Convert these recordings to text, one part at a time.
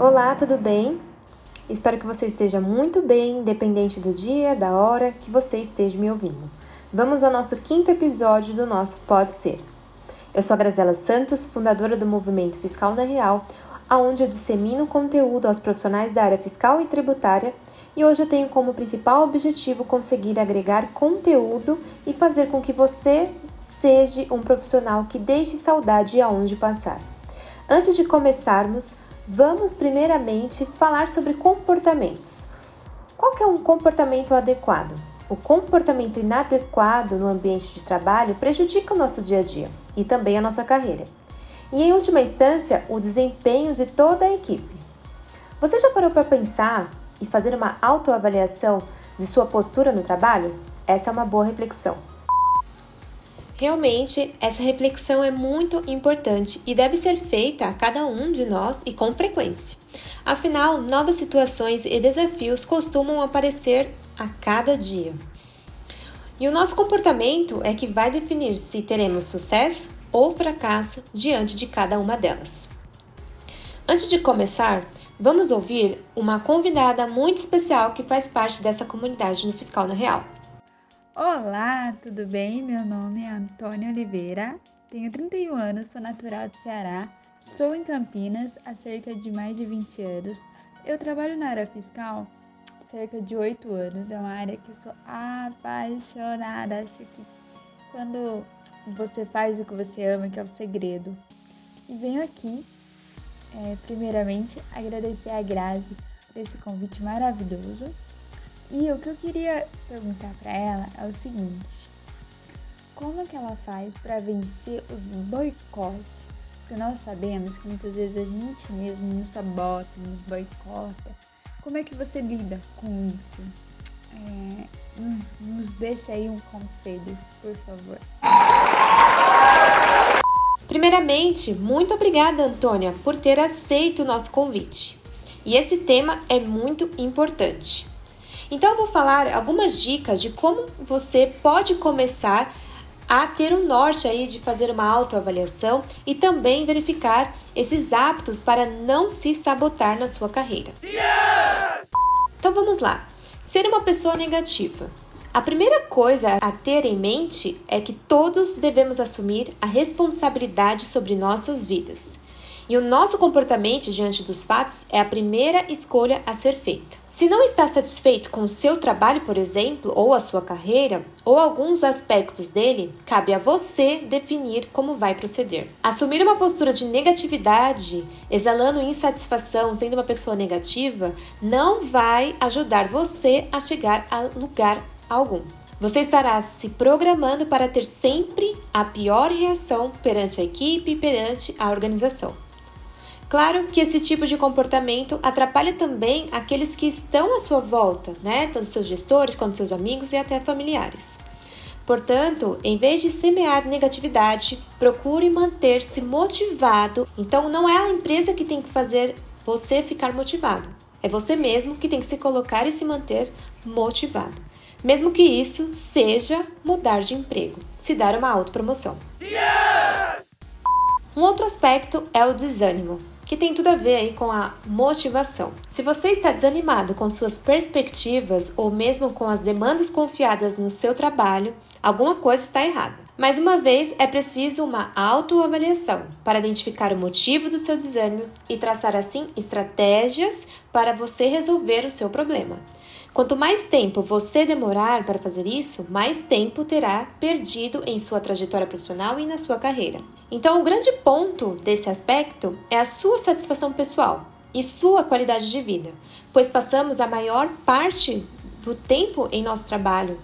Olá, tudo bem? Espero que você esteja muito bem, independente do dia, da hora que você esteja me ouvindo. Vamos ao nosso quinto episódio do nosso Pode Ser. Eu sou a Grazela Santos, fundadora do Movimento Fiscal na Real, aonde eu dissemino conteúdo aos profissionais da área fiscal e tributária, e hoje eu tenho como principal objetivo conseguir agregar conteúdo e fazer com que você seja um profissional que deixe saudade aonde passar. Antes de começarmos, vamos primeiramente falar sobre comportamentos. Qual que é um comportamento adequado? O comportamento inadequado no ambiente de trabalho prejudica o nosso dia a dia e também a nossa carreira. E em última instância, o desempenho de toda a equipe. Você já parou para pensar e fazer uma autoavaliação de sua postura no trabalho? Essa é uma boa reflexão. Realmente, essa reflexão é muito importante e deve ser feita a cada um de nós e com frequência. Afinal, novas situações e desafios costumam aparecer a cada dia. E o nosso comportamento é que vai definir se teremos sucesso ou fracasso diante de cada uma delas. Antes de começar, vamos ouvir uma convidada muito especial que faz parte dessa comunidade no Fiscal na Real. Olá, tudo bem? Meu nome é Antônia Oliveira, tenho 31 anos, sou natural de Ceará, estou em Campinas há cerca de mais de 20 anos. Eu trabalho na área fiscal cerca de 8 anos, é uma área que eu sou apaixonada. Acho que quando você faz o que você ama, que é o segredo. E venho aqui, é, primeiramente, agradecer a Grazi por esse convite maravilhoso e o que eu queria perguntar para ela é o seguinte: como é que ela faz para vencer os boicotes? Porque nós sabemos que muitas vezes a gente mesmo nos sabota, nos boicota. Como é que você lida com isso? É, nos, nos deixa aí um conselho, por favor. Primeiramente, muito obrigada, Antônia, por ter aceito o nosso convite. E esse tema é muito importante. Então, eu vou falar algumas dicas de como você pode começar a ter um norte aí de fazer uma autoavaliação e também verificar esses hábitos para não se sabotar na sua carreira. Yes! Então vamos lá. Ser uma pessoa negativa. A primeira coisa a ter em mente é que todos devemos assumir a responsabilidade sobre nossas vidas. E o nosso comportamento diante dos fatos é a primeira escolha a ser feita. Se não está satisfeito com o seu trabalho, por exemplo, ou a sua carreira, ou alguns aspectos dele, cabe a você definir como vai proceder. Assumir uma postura de negatividade, exalando insatisfação, sendo uma pessoa negativa, não vai ajudar você a chegar a lugar algum. Você estará se programando para ter sempre a pior reação perante a equipe e perante a organização. Claro que esse tipo de comportamento atrapalha também aqueles que estão à sua volta, né? Tanto seus gestores quanto seus amigos e até familiares. Portanto, em vez de semear negatividade, procure manter-se motivado. Então, não é a empresa que tem que fazer você ficar motivado, é você mesmo que tem que se colocar e se manter motivado. Mesmo que isso seja mudar de emprego, se dar uma autopromoção. Yes! Um outro aspecto é o desânimo que tem tudo a ver aí com a motivação. Se você está desanimado com suas perspectivas ou mesmo com as demandas confiadas no seu trabalho, alguma coisa está errada. Mais uma vez, é preciso uma autoavaliação para identificar o motivo do seu desânimo e traçar assim estratégias para você resolver o seu problema. Quanto mais tempo você demorar para fazer isso, mais tempo terá perdido em sua trajetória profissional e na sua carreira. Então, o grande ponto desse aspecto é a sua satisfação pessoal e sua qualidade de vida, pois passamos a maior parte do tempo em nosso trabalho.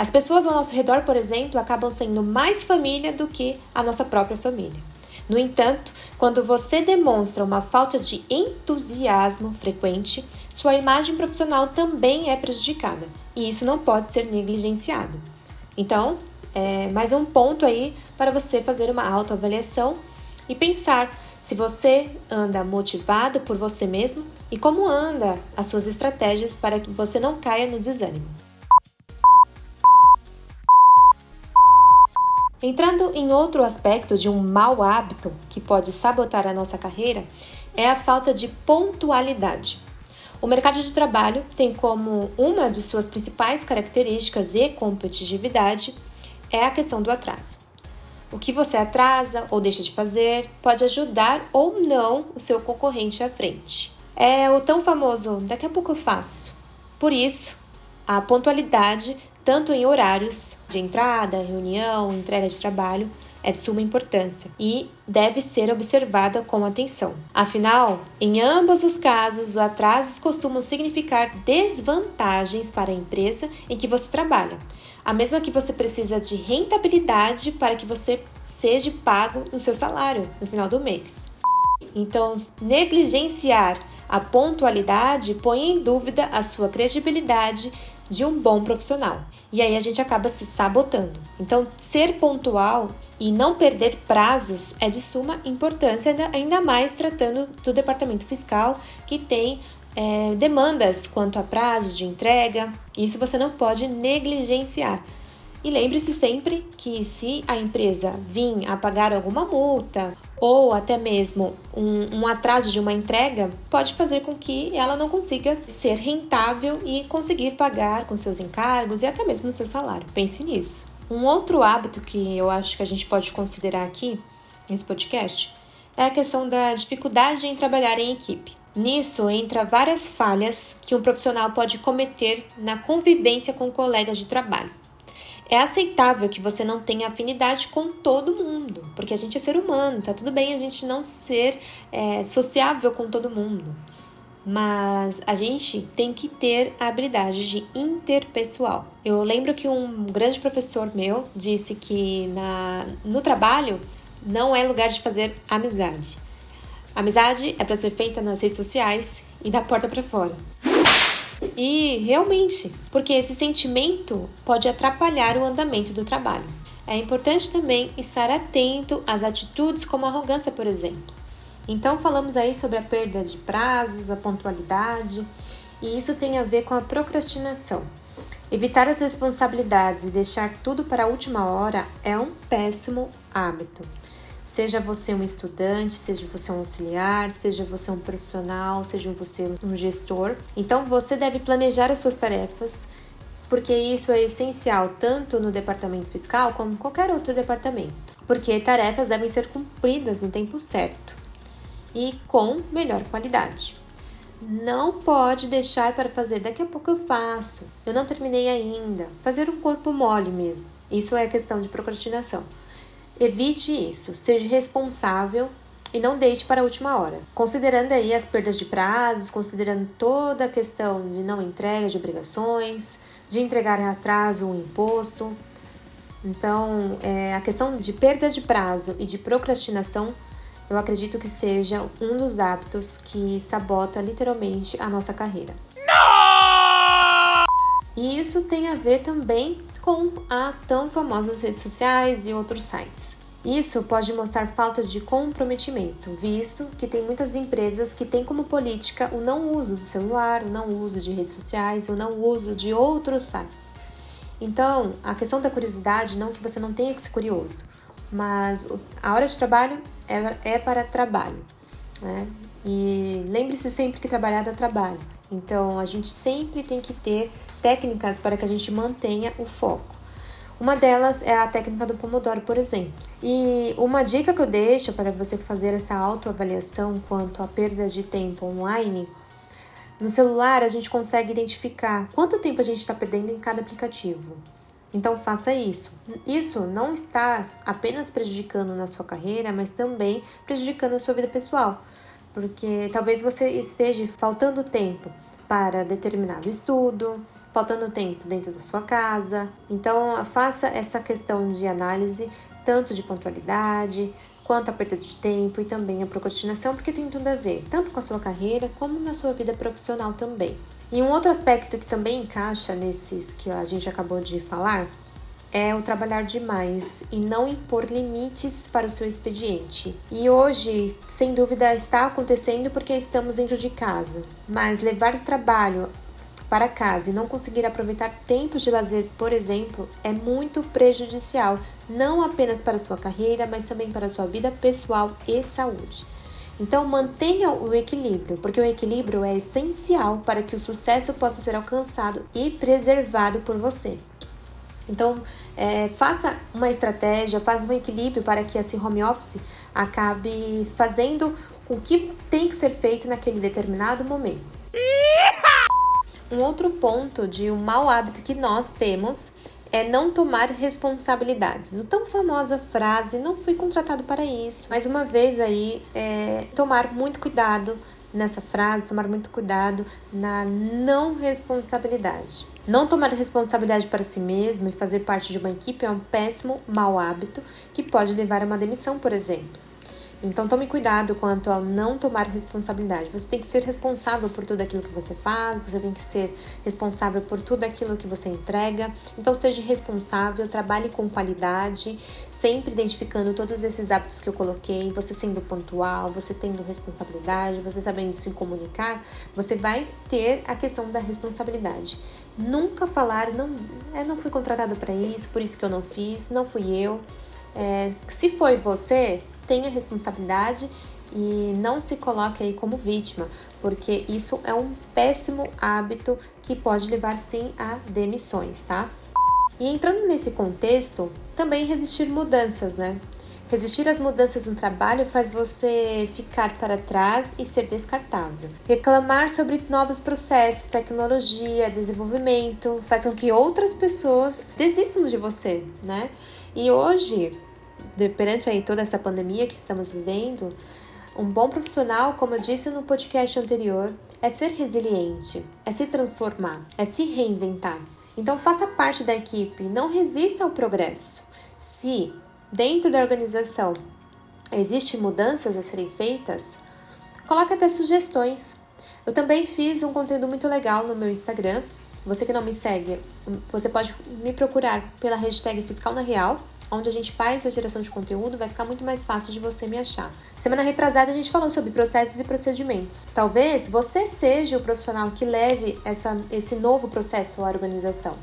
As pessoas ao nosso redor, por exemplo, acabam sendo mais família do que a nossa própria família. No entanto, quando você demonstra uma falta de entusiasmo frequente, sua imagem profissional também é prejudicada e isso não pode ser negligenciado. Então, é mais um ponto aí para você fazer uma autoavaliação e pensar se você anda motivado por você mesmo e como anda as suas estratégias para que você não caia no desânimo. Entrando em outro aspecto de um mau hábito que pode sabotar a nossa carreira, é a falta de pontualidade. O mercado de trabalho tem como uma de suas principais características e competitividade é a questão do atraso. O que você atrasa ou deixa de fazer pode ajudar ou não o seu concorrente à frente. É o tão famoso daqui a pouco eu faço. Por isso, a pontualidade, tanto em horários de entrada, reunião, entrega de trabalho, é de suma importância e deve ser observada com atenção. Afinal, em ambos os casos, os atrasos costumam significar desvantagens para a empresa em que você trabalha, a mesma que você precisa de rentabilidade para que você seja pago no seu salário no final do mês. Então, negligenciar a pontualidade põe em dúvida a sua credibilidade de um bom profissional. E aí a gente acaba se sabotando. Então, ser pontual e não perder prazos é de suma importância, ainda mais tratando do departamento fiscal que tem é, demandas quanto a prazos de entrega. Isso você não pode negligenciar. E lembre-se sempre que se a empresa vir a pagar alguma multa ou até mesmo um, um, atraso de uma entrega, pode fazer com que ela não consiga ser rentável e conseguir pagar com seus encargos e até mesmo no seu salário. Pense nisso. Um outro hábito que eu acho que a gente pode considerar aqui nesse podcast é a questão da dificuldade em trabalhar em equipe. Nisso entra várias falhas que um profissional pode cometer na convivência com colegas de trabalho. É aceitável que você não tenha afinidade com todo mundo, porque a gente é ser humano, tá tudo bem a gente não ser é, sociável com todo mundo. Mas a gente tem que ter a habilidade de interpessoal. Eu lembro que um grande professor meu disse que na, no trabalho não é lugar de fazer amizade. Amizade é para ser feita nas redes sociais e da porta para fora. E realmente, porque esse sentimento pode atrapalhar o andamento do trabalho. É importante também estar atento às atitudes como arrogância, por exemplo. Então, falamos aí sobre a perda de prazos, a pontualidade, e isso tem a ver com a procrastinação. Evitar as responsabilidades e deixar tudo para a última hora é um péssimo hábito. Seja você um estudante, seja você um auxiliar, seja você um profissional, seja você um gestor. Então você deve planejar as suas tarefas, porque isso é essencial tanto no departamento fiscal como qualquer outro departamento. Porque tarefas devem ser cumpridas no tempo certo e com melhor qualidade. Não pode deixar para fazer daqui a pouco eu faço. Eu não terminei ainda. Fazer um corpo mole mesmo. Isso é questão de procrastinação. Evite isso, seja responsável e não deixe para a última hora. Considerando aí as perdas de prazos, considerando toda a questão de não entrega de obrigações, de entregar em atraso um imposto. Então, é, a questão de perda de prazo e de procrastinação, eu acredito que seja um dos hábitos que sabota literalmente a nossa carreira. Não! E isso tem a ver também com a tão famosas redes sociais e outros sites. Isso pode mostrar falta de comprometimento, visto que tem muitas empresas que têm como política o não uso do celular, o não uso de redes sociais, o não uso de outros sites. Então, a questão da curiosidade, não que você não tenha que ser curioso, mas a hora de trabalho é, é para trabalho, né? E lembre-se sempre que trabalhar dá trabalho. Então, a gente sempre tem que ter técnicas para que a gente mantenha o foco. Uma delas é a técnica do Pomodoro, por exemplo. E uma dica que eu deixo para você fazer essa autoavaliação quanto à perda de tempo online, no celular a gente consegue identificar quanto tempo a gente está perdendo em cada aplicativo. Então faça isso. Isso não está apenas prejudicando na sua carreira, mas também prejudicando a sua vida pessoal, porque talvez você esteja faltando tempo para determinado estudo, faltando tempo dentro da sua casa. Então, faça essa questão de análise, tanto de pontualidade, quanto a perda de tempo e também a procrastinação, porque tem tudo a ver, tanto com a sua carreira como na sua vida profissional também. E um outro aspecto que também encaixa nesses que a gente acabou de falar é o trabalhar demais e não impor limites para o seu expediente. E hoje, sem dúvida, está acontecendo porque estamos dentro de casa, mas levar trabalho para casa e não conseguir aproveitar tempos de lazer, por exemplo, é muito prejudicial, não apenas para sua carreira, mas também para sua vida pessoal e saúde. Então mantenha o equilíbrio, porque o equilíbrio é essencial para que o sucesso possa ser alcançado e preservado por você. Então, é, faça uma estratégia, faça um equilíbrio para que esse home office acabe fazendo o que tem que ser feito naquele determinado momento. Outro ponto de um mau hábito que nós temos é não tomar responsabilidades. O tão famosa frase, não fui contratado para isso. Mais uma vez aí, é, tomar muito cuidado nessa frase, tomar muito cuidado na não responsabilidade. Não tomar responsabilidade para si mesmo e fazer parte de uma equipe é um péssimo mau hábito que pode levar a uma demissão, por exemplo. Então tome cuidado quanto ao não tomar responsabilidade. Você tem que ser responsável por tudo aquilo que você faz, você tem que ser responsável por tudo aquilo que você entrega. Então seja responsável, trabalhe com qualidade, sempre identificando todos esses hábitos que eu coloquei, você sendo pontual, você tendo responsabilidade, você sabendo se comunicar, você vai ter a questão da responsabilidade. Nunca falar, não, é, não fui contratado para isso, por isso que eu não fiz, não fui eu. É, se foi você, tenha responsabilidade e não se coloque aí como vítima, porque isso é um péssimo hábito que pode levar sim a demissões, tá? E entrando nesse contexto, também resistir mudanças, né? Resistir às mudanças no trabalho faz você ficar para trás e ser descartável. Reclamar sobre novos processos, tecnologia, desenvolvimento faz com que outras pessoas desistam de você, né? E hoje perante aí toda essa pandemia que estamos vivendo, um bom profissional, como eu disse no podcast anterior, é ser resiliente, é se transformar, é se reinventar. Então faça parte da equipe, não resista ao progresso. Se dentro da organização existem mudanças a serem feitas, coloque até sugestões. Eu também fiz um conteúdo muito legal no meu Instagram. Você que não me segue, você pode me procurar pela hashtag Fiscal na Real onde a gente faz a geração de conteúdo, vai ficar muito mais fácil de você me achar. Semana retrasada a gente falou sobre processos e procedimentos. Talvez você seja o profissional que leve essa, esse novo processo à organização.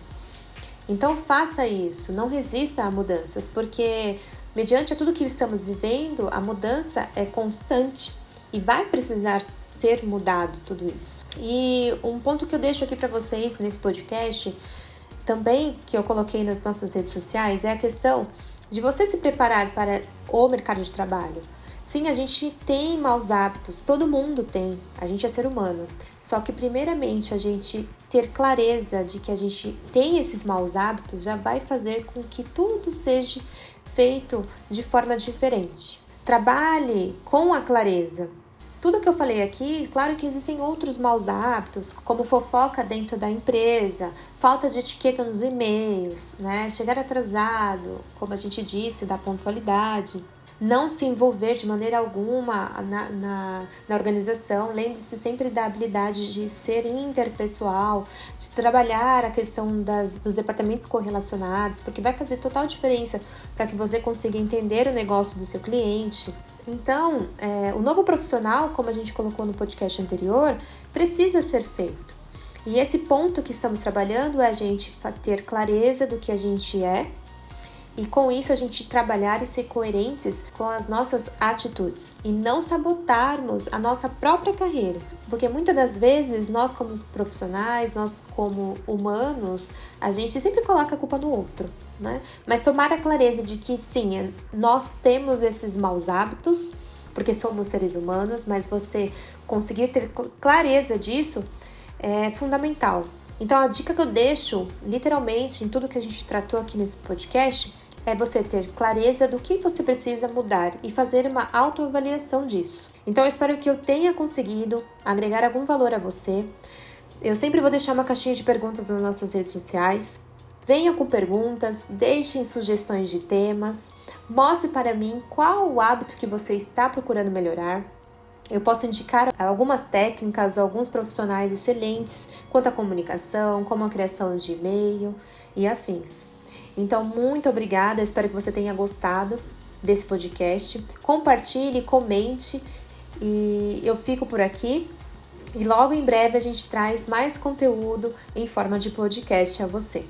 Então faça isso, não resista a mudanças, porque mediante tudo que estamos vivendo, a mudança é constante e vai precisar ser mudado tudo isso. E um ponto que eu deixo aqui para vocês nesse podcast também que eu coloquei nas nossas redes sociais é a questão de você se preparar para o mercado de trabalho. Sim, a gente tem maus hábitos, todo mundo tem, a gente é ser humano. Só que, primeiramente, a gente ter clareza de que a gente tem esses maus hábitos já vai fazer com que tudo seja feito de forma diferente. Trabalhe com a clareza, tudo que eu falei aqui, claro que existem outros maus hábitos, como fofoca dentro da empresa, falta de etiqueta nos e-mails, né? Chegar atrasado, como a gente disse, da pontualidade não se envolver de maneira alguma na, na, na organização. Lembre-se sempre da habilidade de ser interpessoal, de trabalhar a questão das, dos departamentos correlacionados, porque vai fazer total diferença para que você consiga entender o negócio do seu cliente. Então, é, o novo profissional, como a gente colocou no podcast anterior, precisa ser feito. E esse ponto que estamos trabalhando é a gente ter clareza do que a gente é e com isso a gente trabalhar e ser coerentes com as nossas atitudes e não sabotarmos a nossa própria carreira. Porque muitas das vezes nós como profissionais, nós como humanos, a gente sempre coloca a culpa no outro, né? Mas tomar a clareza de que sim, é, nós temos esses maus hábitos, porque somos seres humanos, mas você conseguir ter clareza disso é fundamental. Então a dica que eu deixo, literalmente, em tudo que a gente tratou aqui nesse podcast, é você ter clareza do que você precisa mudar e fazer uma autoavaliação disso. Então eu espero que eu tenha conseguido agregar algum valor a você. Eu sempre vou deixar uma caixinha de perguntas nas nossas redes sociais. Venha com perguntas, deixem sugestões de temas, mostre para mim qual o hábito que você está procurando melhorar. Eu posso indicar algumas técnicas, alguns profissionais excelentes quanto à comunicação, como a criação de e-mail e afins. Então, muito obrigada, espero que você tenha gostado desse podcast. Compartilhe, comente e eu fico por aqui. E logo em breve a gente traz mais conteúdo em forma de podcast a você.